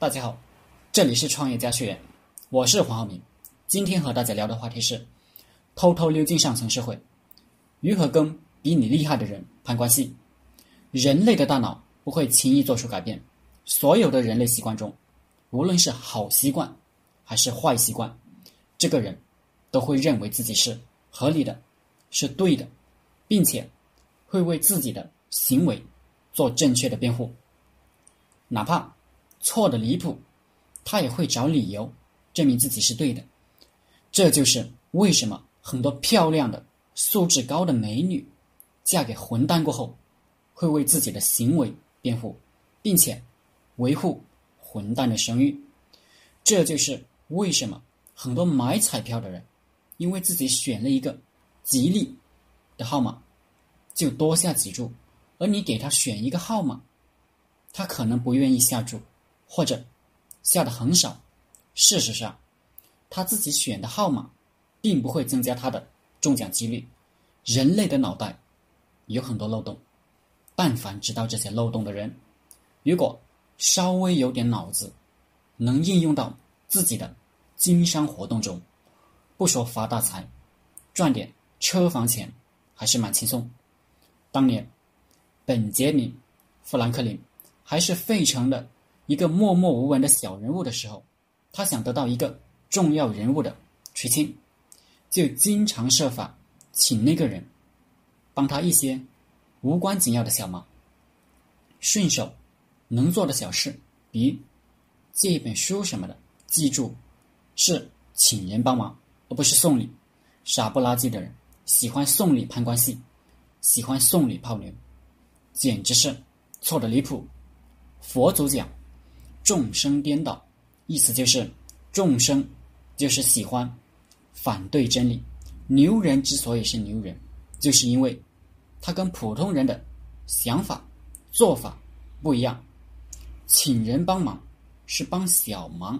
大家好，这里是创业家学院，我是黄浩明。今天和大家聊的话题是：偷偷溜进上层社会，如何跟比你厉害的人攀关系？人类的大脑不会轻易做出改变，所有的人类习惯中，无论是好习惯还是坏习惯，这个人都会认为自己是合理的，是对的，并且会为自己的行为做正确的辩护，哪怕。错的离谱，他也会找理由证明自己是对的。这就是为什么很多漂亮的、素质高的美女，嫁给混蛋过后，会为自己的行为辩护，并且维护混蛋的声誉。这就是为什么很多买彩票的人，因为自己选了一个吉利的号码，就多下几注，而你给他选一个号码，他可能不愿意下注。或者下的很少，事实上，他自己选的号码，并不会增加他的中奖几率。人类的脑袋有很多漏洞，但凡知道这些漏洞的人，如果稍微有点脑子，能应用到自己的经商活动中，不说发大财，赚点车房钱还是蛮轻松。当年，本杰明·富兰克林还是费城的。一个默默无闻的小人物的时候，他想得到一个重要人物的垂青，就经常设法请那个人帮他一些无关紧要的小忙。顺手能做的小事，比借一本书什么的，记住是请人帮忙，而不是送礼。傻不拉几的人喜欢送礼攀关系，喜欢送礼泡妞，简直是错的离谱。佛祖讲。众生颠倒，意思就是众生就是喜欢反对真理。牛人之所以是牛人，就是因为他跟普通人的想法做法不一样。请人帮忙是帮小忙，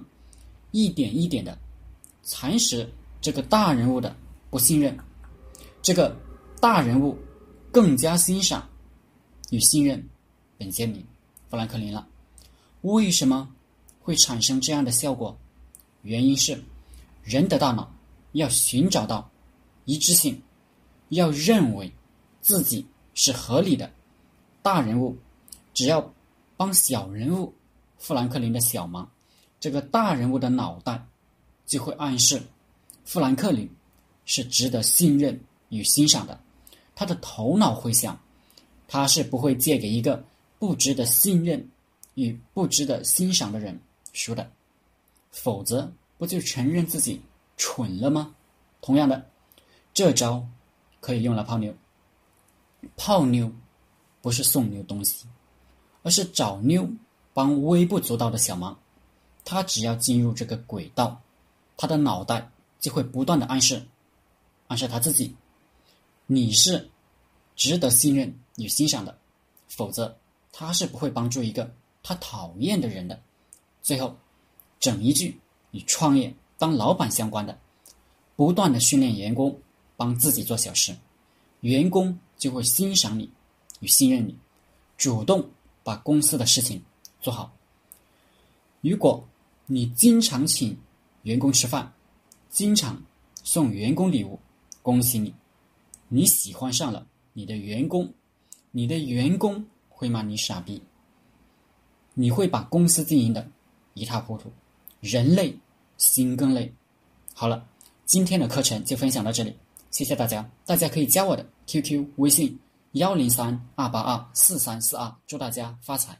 一点一点的蚕食这个大人物的不信任。这个大人物更加欣赏与信任本杰明·富兰克林了。为什么会产生这样的效果？原因是人的大脑要寻找到一致性，要认为自己是合理的。大人物只要帮小人物富兰克林的小忙，这个大人物的脑袋就会暗示富兰克林是值得信任与欣赏的。他的头脑会想，他是不会借给一个不值得信任。与不值得欣赏的人说的，否则不就承认自己蠢了吗？同样的，这招可以用来泡妞。泡妞不是送妞东西，而是找妞帮微不足道的小忙。他只要进入这个轨道，他的脑袋就会不断的暗示，暗示他自己，你是值得信任与欣赏的，否则他是不会帮助一个。他讨厌的人的，最后，整一句与创业当老板相关的，不断的训练员工帮自己做小事，员工就会欣赏你与信任你，主动把公司的事情做好。如果你经常请员工吃饭，经常送员工礼物，恭喜你，你喜欢上了你的员工，你的员工会骂你傻逼。你会把公司经营的一塌糊涂，人累心更累。好了，今天的课程就分享到这里，谢谢大家。大家可以加我的 QQ 微信幺零三二八二四三四二，祝大家发财。